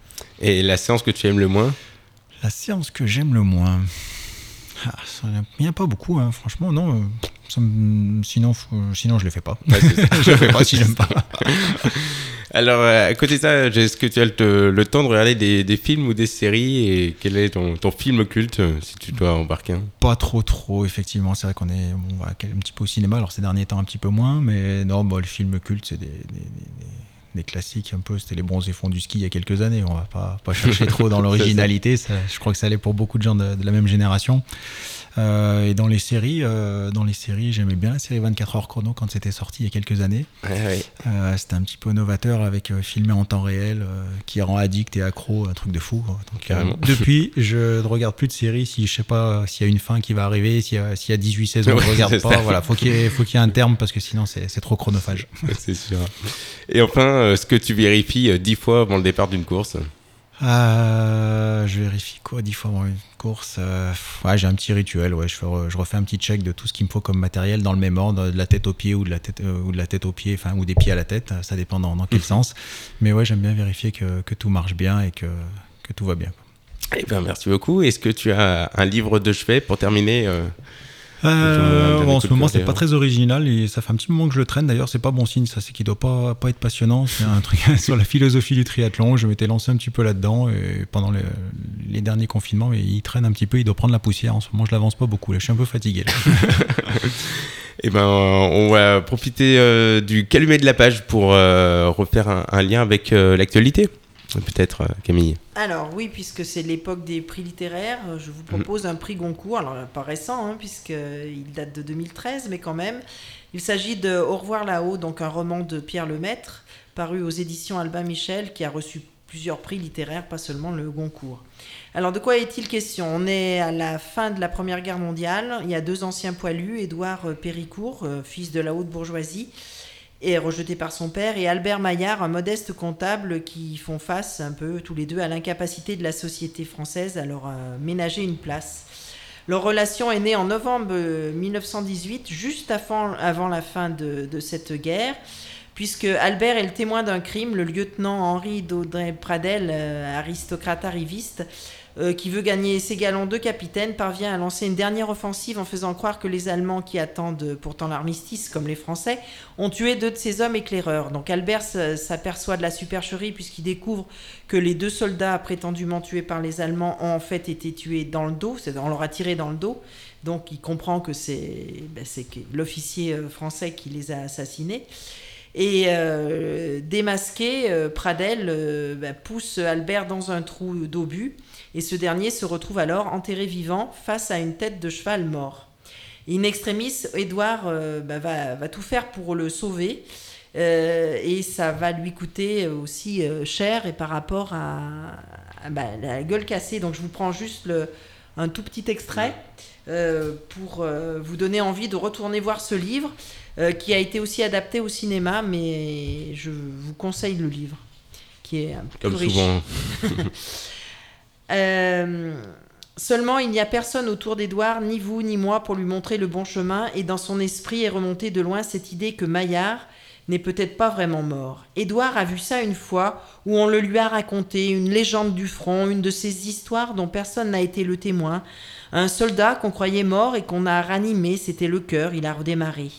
Et la séance que tu aimes le moins La séance que j'aime le moins. Ah, ça- Il n'y en a pas beaucoup, hein, franchement, non. euh, ça me- sinon, faut- sinon, je ne les fais pas. je ne fais pas si j'aime pas. Alors euh, à côté de ça, est-ce que tu as le, le temps de regarder des, des films ou des séries Et quel est ton, ton film culte, euh, si tu dois embarquer un Pas trop, trop, effectivement. C'est vrai qu'on est on va un petit peu au cinéma, alors ces derniers temps un petit peu moins, mais non, bah, le film culte, c'est des, des- des- des classiques un peu. C'était les bronzés fonds du ski il y a quelques années. On va pas, pas chercher trop dans l'originalité. Je crois que ça allait pour beaucoup de gens de, de la même génération. Euh, et dans les séries, euh, dans les séries, j'aimais bien la série 24 heures chrono quand c'était sorti il y a quelques années. Ouais, ouais. Euh, c'était un petit peu novateur avec filmé en temps réel, qui rend addict et accro, un truc de fou. Donc, depuis, je ne regarde plus de séries si je sais pas s'il y a une fin qui va arriver, s'il y a, s'il y a 18 saisons, Ouais, je regarde pas. ça. Voilà, faut qu'il y ait, faut qu'il y ait un terme parce que sinon c'est trop chronophage. c'est sûr. Et enfin, ce que tu vérifies euh, dix fois avant le départ d'une course? Euh, je vérifie quoi dix fois avant une course euh, ouais, J'ai un petit rituel, ouais, je, fais je refais un petit check de tout ce qu'il me faut comme matériel dans le même ordre, de la tête aux pieds ou de la tête, euh, ou de la tête aux pieds, enfin, ou des pieds à la tête, ça dépend dans, dans quel sens. Mais ouais, j'aime bien vérifier que, que tout marche bien et que, que tout va bien. Eh ben, merci beaucoup. Est-ce que tu as un livre de chevet pour terminer euh, bon, en ce moment, c'est pas très original et ça fait un petit moment que je le traîne. D'ailleurs, c'est pas bon signe, ça, c'est qu'il doit pas, pas être passionnant. C'est un truc sur la philosophie du triathlon. Je m'étais lancé un petit peu là-dedans et pendant les, les derniers confinements, il traîne un petit peu, il doit prendre la poussière. En ce moment, je l'avance pas beaucoup. Là, je suis un peu fatigué. là. Eh ben, on va profiter euh, du calumet de la page pour euh, refaire un, un lien avec euh, l'actualité. Peut-être, euh, Camille. Alors oui, puisque c'est l'époque des prix littéraires, euh, je vous propose un prix Goncourt, alors euh, pas récent, hein, puisqu'il date de 2013, mais quand même. Il s'agit de Au revoir là-haut, donc un roman de Pierre Lemaître, paru aux éditions Albin Michel, qui a reçu plusieurs prix littéraires, pas seulement le Goncourt. Alors de quoi est-il question? On est à la fin de la Première Guerre mondiale, il y a deux anciens poilus, Édouard Péricourt, fils de la haute bourgeoisie, et rejeté par son père, et Albert Maillard, un modeste comptable qui font face un peu tous les deux à l'incapacité de la société française à leur euh, ménager une place. Leur relation est née en novembre euh, 1918, juste avant, la fin de, cette guerre, puisque Albert est le témoin d'un crime, le lieutenant Henri d'Audrey Pradel, euh, aristocrate arriviste, euh, qui veut gagner ses galons de capitaine, parvient à lancer une dernière offensive en faisant croire que les Allemands, qui attendent pourtant l'armistice, comme les Français, ont tué deux de ses hommes éclaireurs. Donc Albert s- s'aperçoit de la supercherie puisqu'il découvre que les deux soldats prétendument tués par les Allemands ont en fait été tués dans le dos, c'est- on leur a tiré dans le dos. Donc il comprend que c'est ben, l'officier euh, français qui les a assassinés. Et euh, démasqué, euh, Pradel euh, ben, pousse Albert dans un trou d'obus et ce dernier se retrouve alors enterré vivant face à une tête de cheval mort. In extremis, Édouard euh, bah, va, va tout faire pour le sauver. euh, et ça va lui coûter aussi euh, cher et par rapport à, à, bah, la gueule cassée. Donc je vous prends juste le, un tout petit extrait euh, pour vous donner envie de retourner voir ce livre qui a été aussi adapté au cinéma, mais je vous conseille le livre qui est un peu Comme plus riche. souvent. Euh, seulement, il n'y a personne autour d'Édouard, ni vous ni moi, pour lui montrer le bon chemin, et dans son esprit est remontée de loin cette idée que Maillard n'est peut-être pas vraiment mort. Édouard a vu ça une fois, où on le lui a raconté, une légende du front, une de ces histoires dont personne n'a été le témoin. Un soldat qu'on croyait mort et qu'on a ranimé, c'était le cœur, il a redémarré.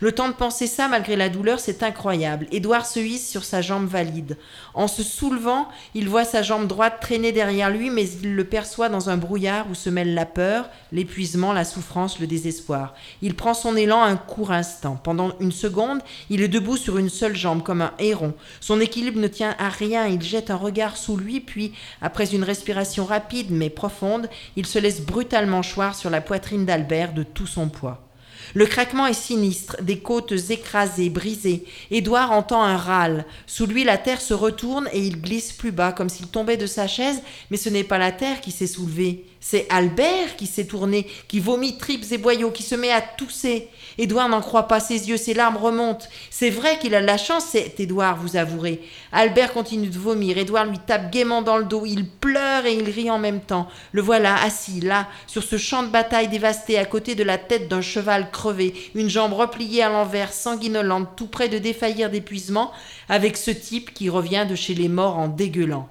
Le temps de penser ça, malgré la douleur, c'est incroyable. Édouard se hisse sur sa jambe valide. En se soulevant, il voit sa jambe droite traîner derrière lui, mais il le perçoit dans un brouillard où se mêlent la peur, l'épuisement, la souffrance, le désespoir. Il prend son élan un court instant. Pendant une seconde, il est debout sur une seule jambe, comme un héron. Son équilibre ne tient à rien. Il jette un regard sous lui, puis, après une respiration rapide mais profonde, il se laisse brutalement choir sur la poitrine d'Albert de tout son poids. Le craquement est sinistre, des côtes écrasées, brisées. Édouard entend un râle. Sous lui, la terre se retourne et il glisse plus bas, comme s'il tombait de sa chaise, mais ce n'est pas la terre qui s'est soulevée. C'est Albert qui s'est tourné, qui vomit tripes et boyaux, qui se met à tousser. Édouard n'en croit pas ses yeux, ses larmes remontent. C'est vrai qu'il a de la chance, c'est Édouard, vous avouerez. Albert continue de vomir, Édouard lui tape gaiement dans le dos, il pleure et il rit en même temps. Le voilà assis là, sur ce champ de bataille dévasté, à côté de la tête d'un cheval crevé, une jambe repliée à l'envers, sanguinolente, tout près de défaillir d'épuisement, avec ce type qui revient de chez les morts en dégueulant.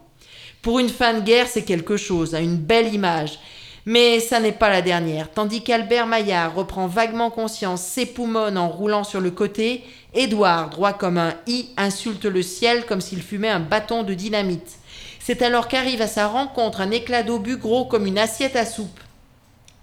Pour une fin de guerre, c'est quelque chose, hein, une belle image. Mais ça n'est pas la dernière. Tandis qu'Albert Maillard reprend vaguement conscience, s'époumonne en roulant sur le côté, Édouard, droit comme un i, insulte le ciel comme s'il fumait un bâton de dynamite. C'est alors qu'arrive à sa rencontre un éclat d'obus gros comme une assiette à soupe.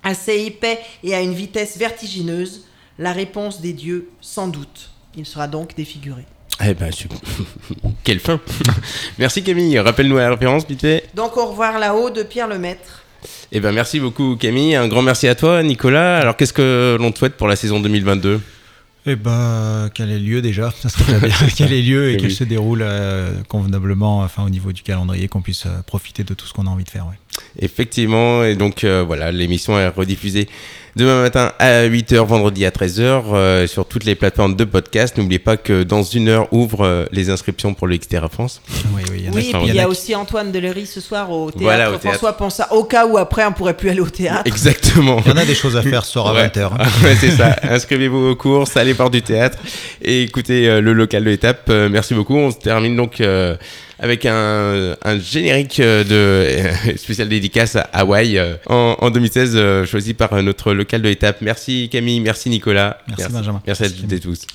Assez épais et à une vitesse vertigineuse, la réponse des dieux, sans doute. Il sera donc défiguré. Eh ben, super. Quelle fin Merci Camille. Rappelle-nous la référence, vite fait. Donc au revoir là-haut de Pierre Lemaître. Eh ben, merci beaucoup Camille. Un grand merci à toi, Nicolas. Alors, qu'est-ce que l'on te souhaite pour la saison 2022 Eh ben, qu'elle ait lieu déjà, ça serait bien qu'elle ait lieu et qu'elle oui. se déroule euh, convenablement, enfin au niveau du calendrier, qu'on puisse euh, profiter de tout ce qu'on a envie de faire. ouais. Effectivement, et donc euh, voilà, l'émission est rediffusée demain matin à 8h, vendredi à 13h euh, sur toutes les plateformes de podcast. N'oubliez pas que dans une heure ouvrent euh, les inscriptions pour le Xterra France. Oui, oui, il y en a Oui, qui- et puis il y en a qui- aussi Antoine Delery ce soir au théâtre. Voilà, au théâtre. François au cas où après on pourrait plus aller au théâtre. Exactement. Il y en a des choses à faire ce soir à Ouais. 20h. Ouais, c'est ça. Inscrivez-vous aux courses, allez voir du théâtre et écoutez euh, le local de l'étape. Euh, merci beaucoup. On se termine donc euh, avec un, un générique euh, de spécial dédicace à Hawaï euh, en, en 2016 euh, choisi par notre local de l'étape. Merci Camille, merci Nicolas. Merci, Benjamin. Merci à Merci, toutes et tous.